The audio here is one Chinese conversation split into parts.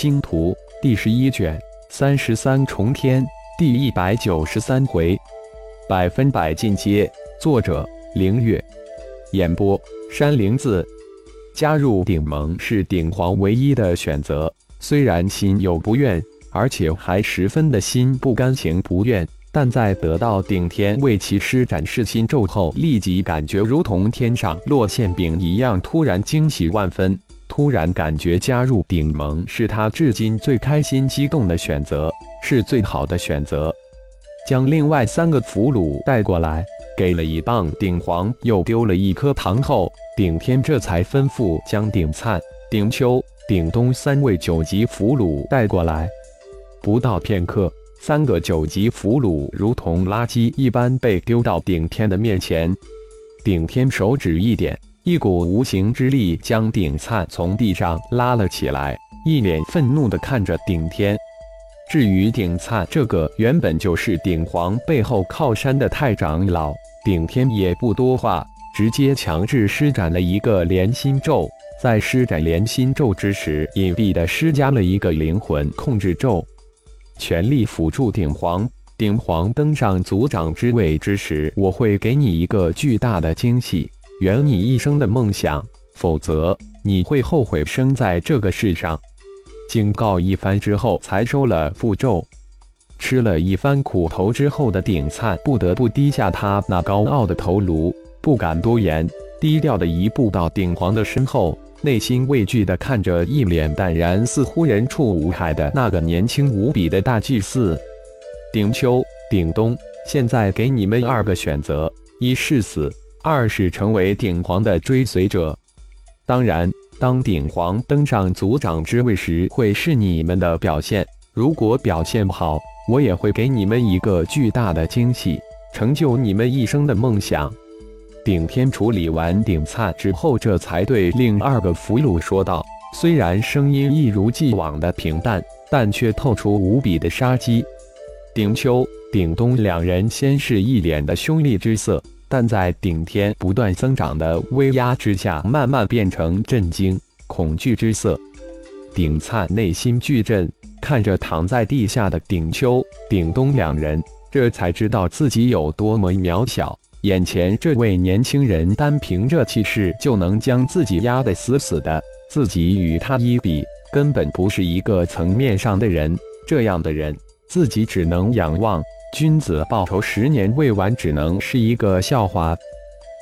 星图第十一卷三十三重天第一百九十三回，百分百进阶。作者：凌月。演播：山灵子。加入顶盟是顶皇唯一的选择。虽然心有不愿，而且还十分的心不甘情不愿，但在得到顶天为其施展噬心咒后，立即感觉如同天上落馅饼一样，突然惊喜万分。突然感觉加入顶盟是他至今最开心激动的选择，是最好的选择。将另外三个俘虏带过来，给了一棒顶皇，又丢了一颗糖后，顶天这才吩咐将顶灿、顶秋、顶东三位九级俘虏带过来。不到片刻，三个九级俘虏如同垃圾一般被丢到顶天的面前。顶天手指一点。一股无形之力将顶灿从地上拉了起来，一脸愤怒地看着顶天。至于顶灿这个原本就是顶皇背后靠山的太长老，顶天也不多话，直接强制施展了一个连心咒。在施展连心咒之时，隐蔽地施加了一个灵魂控制咒，全力辅助顶皇。顶皇登上族长之位之时，我会给你一个巨大的惊喜。圆你一生的梦想，否则你会后悔生在这个世上。警告一番之后，才收了符咒。吃了一番苦头之后的顶灿，不得不低下他那高傲的头颅，不敢多言，低调的一步到顶皇的身后，内心畏惧的看着一脸淡然，似乎人畜无害的那个年轻无比的大祭司。顶秋、顶东，现在给你们二个选择：一是死。二是成为鼎皇的追随者，当然，当鼎皇登上族长之位时，会是你们的表现。如果表现好，我也会给你们一个巨大的惊喜，成就你们一生的梦想。顶天处理完顶灿之后，这才对另二个俘虏说道，虽然声音一如既往的平淡，但却透出无比的杀机。顶秋、顶东两人先是一脸的凶厉之色。但在顶天不断增长的威压之下，慢慢变成震惊、恐惧之色。顶灿内心巨震，看着躺在地下的顶秋、顶东两人，这才知道自己有多么渺小。眼前这位年轻人，单凭这气势就能将自己压得死死的，自己与他一比，根本不是一个层面上的人。这样的人，自己只能仰望。君子报仇，十年未完，只能是一个笑话。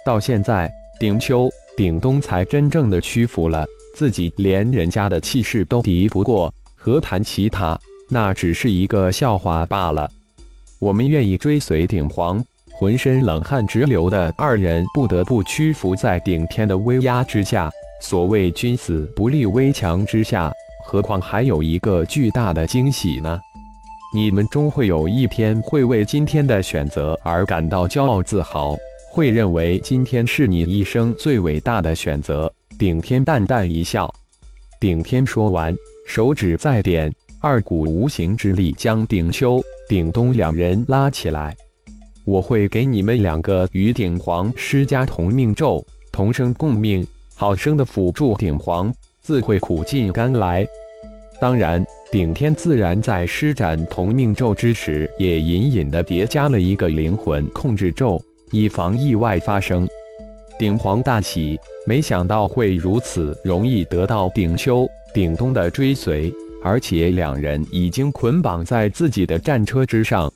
到现在，顶秋、顶东才真正的屈服了，自己连人家的气势都敌不过，何谈其他？那只是一个笑话罢了。我们愿意追随顶皇。浑身冷汗直流的二人不得不屈服在顶天的威压之下。所谓君子不立危墙之下，何况还有一个巨大的惊喜呢？你们终会有一天会为今天的选择而感到骄傲自豪，会认为今天是你一生最伟大的选择。顶天淡淡一笑，顶天说完，手指再点，二股无形之力将顶秋、顶东两人拉起来。我会给你们两个与顶皇施加同命咒，同生共命，好生的辅助顶皇，自会苦尽甘来。当然。顶天自然在施展同命咒之时，也隐隐的叠加了一个灵魂控制咒，以防意外发生。顶皇大喜，没想到会如此容易得到顶丘、顶东的追随，而且两人已经捆绑在自己的战车之上。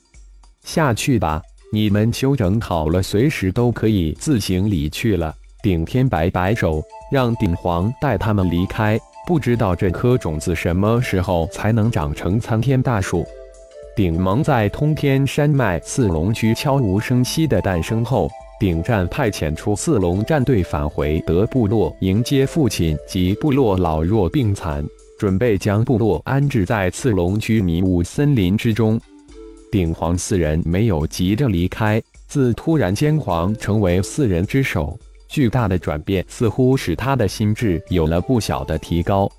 下去吧，你们休整好了，随时都可以自行离去了。顶天摆摆手，让顶皇带他们离开。不知道这颗种子什么时候才能长成参天大树。顶盟在通天山脉四龙区悄无声息的诞生后，顶战派遣出四龙战队返回德部落迎接父亲及部落老弱病残，准备将部落安置在次龙区迷雾森林之中。顶皇四人没有急着离开，自突然间皇成为四人之首。巨大的转变似乎使他的心智有了不小的提高。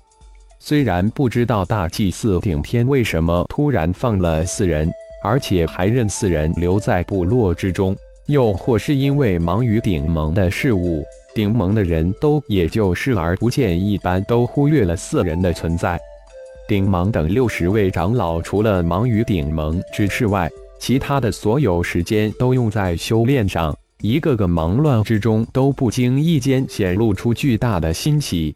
虽然不知道大祭司顶天为什么突然放了四人，而且还任四人留在部落之中，又或是因为忙于顶盟的事务，顶盟的人都也就视而不见一般，都忽略了四人的存在。顶盟等六十位长老，除了忙于顶盟之事外，其他的所有时间都用在修炼上。一个个忙乱之中，都不经意间显露出巨大的欣喜。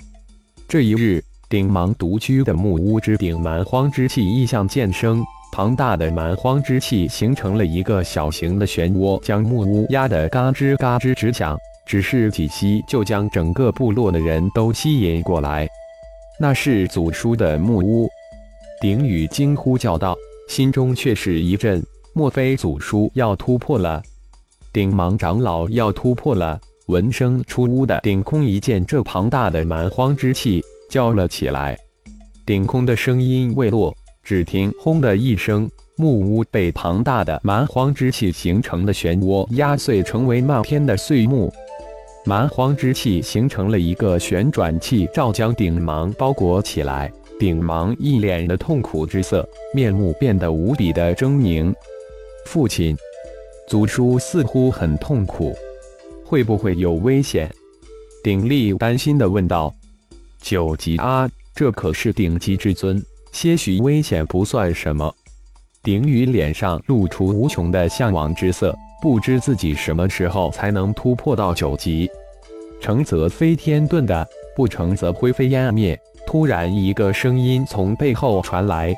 这一日，顶芒独居的木屋之顶蛮荒之气异象渐生，庞大的蛮荒之气形成了一个小型的漩涡，将木屋压得嘎吱嘎吱直响。只是几息，就将整个部落的人都吸引过来。那是祖叔的木屋，顶宇惊呼叫道，心中却是一震：莫非祖叔要突破了？顶芒长老要突破了！闻声出屋的顶空一见这庞大的蛮荒之气，叫了起来。顶空的声音未落，只听“轰”的一声，木屋被庞大的蛮荒之气形成的漩涡压碎，成为漫天的碎木。蛮荒之气形成了一个旋转器，照将顶芒包裹起来。顶芒一脸的痛苦之色，面目变得无比的狰狞。父亲。祖叔似乎很痛苦，会不会有危险？鼎力担心地问道。九级啊，这可是顶级至尊，些许危险不算什么。鼎宇脸上露出无穷的向往之色，不知自己什么时候才能突破到九级。成则飞天遁的，不成则灰飞烟灭。突然，一个声音从背后传来。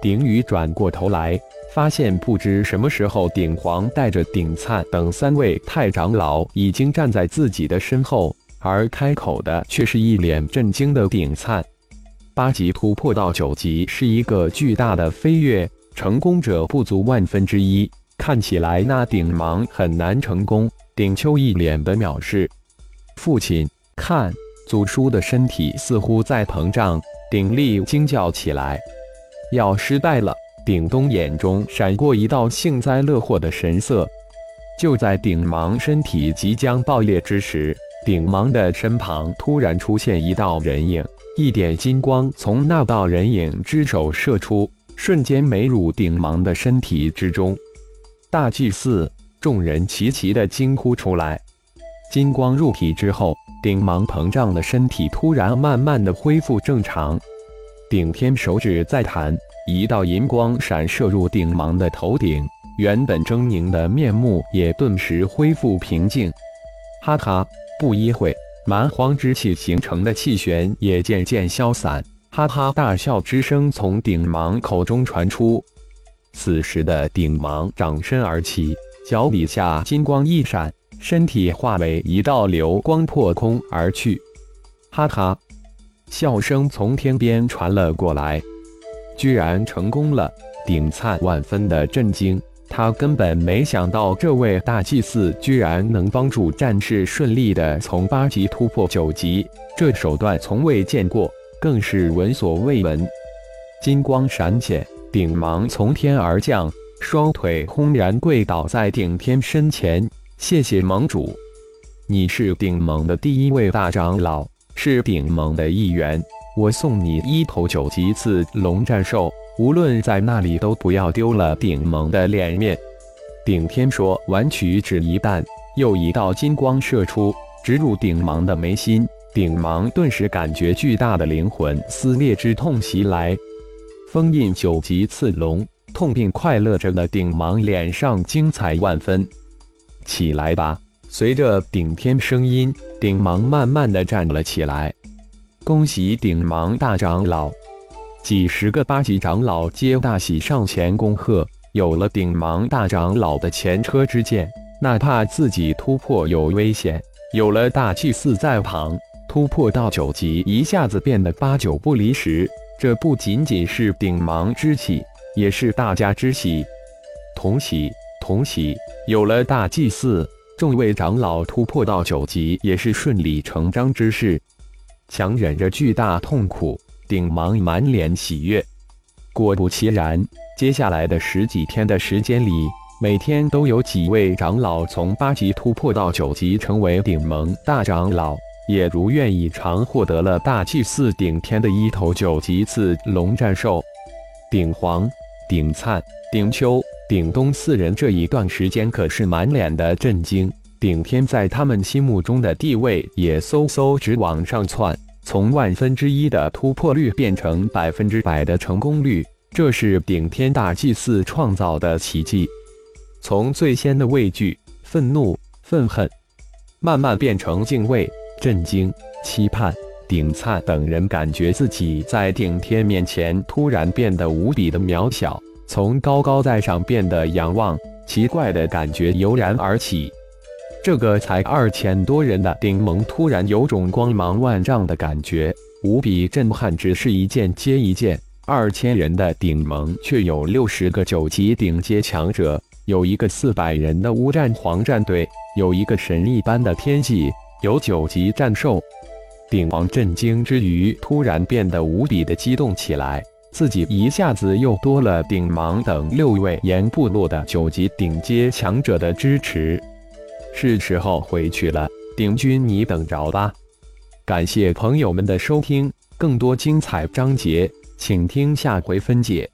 鼎宇转过头来。发现不知什么时候，鼎皇带着鼎灿等三位太长老已经站在自己的身后，而开口的却是一脸震惊的鼎灿。八级突破到九级是一个巨大的飞跃，成功者不足万分之一。看起来那顶芒很难成功。鼎秋一脸的藐视。父亲，看，祖叔的身体似乎在膨胀。鼎力惊叫起来，要失败了。顶东眼中闪过一道幸灾乐祸的神色。就在顶芒身体即将爆裂之时，顶芒的身旁突然出现一道人影，一点金光从那道人影之手射出，瞬间没入顶芒的身体之中。大祭司，众人齐齐的惊呼出来。金光入体之后，顶芒膨胀的身体突然慢慢的恢复正常。顶天手指再弹。一道银光闪射入顶芒的头顶，原本狰狞的面目也顿时恢复平静。哈哈，不一会，蛮荒之气形成的气旋也渐渐消散。哈哈大笑之声从顶芒口中传出。此时的顶芒长身而起，脚底下金光一闪，身体化为一道流光破空而去。哈哈，笑声从天边传了过来。居然成功了！顶灿万分的震惊，他根本没想到这位大祭司居然能帮助战士顺利的从八级突破九级，这手段从未见过，更是闻所未闻。金光闪现，顶芒从天而降，双腿轰然跪倒在顶天身前：“谢谢盟主，你是顶盟的第一位大长老，是顶盟的一员。”我送你一头九级刺龙战兽，无论在那里都不要丢了顶盟的脸面。顶天说完，取指一弹，又一道金光射出，直入顶芒的眉心。顶芒顿时感觉巨大的灵魂撕裂之痛袭来。封印九级刺龙，痛并快乐着的顶芒脸上精彩万分。起来吧！随着顶天声音，顶芒慢慢的站了起来。恭喜顶芒大长老！几十个八级长老皆大喜上前恭贺。有了顶芒大长老的前车之鉴，哪怕自己突破有危险，有了大祭司在旁，突破到九级一下子变得八九不离十。这不仅仅是顶芒之喜，也是大家之喜。同喜同喜！有了大祭司，众位长老突破到九级也是顺理成章之事。强忍着巨大痛苦，顶芒满脸喜悦。果不其然，接下来的十几天的时间里，每天都有几位长老从八级突破到九级，成为顶盟大长老，也如愿以偿获得了大祭司顶天的一头九级刺龙战兽。顶黄、顶灿、顶秋、顶东四人这一段时间可是满脸的震惊。顶天在他们心目中的地位也嗖嗖直往上窜，从万分之一的突破率变成百分之百的成功率，这是顶天大祭司创造的奇迹。从最先的畏惧、愤怒、愤恨，慢慢变成敬畏、震惊、期盼。顶灿等人感觉自己在顶天面前突然变得无比的渺小，从高高在上变得仰望，奇怪的感觉油然而起。这个才二千多人的顶盟突然有种光芒万丈的感觉，无比震撼。只是一件接一件，二千人的顶盟却有六十个九级顶阶强者，有一个四百人的乌战皇战队，有一个神一般的天际，有九级战兽。鼎王震惊之余，突然变得无比的激动起来。自己一下子又多了顶芒等六位岩部落的九级顶阶强者的支持，是时候回去了。顶军，你等着吧。感谢朋友们的收听，更多精彩章节，请听下回分解。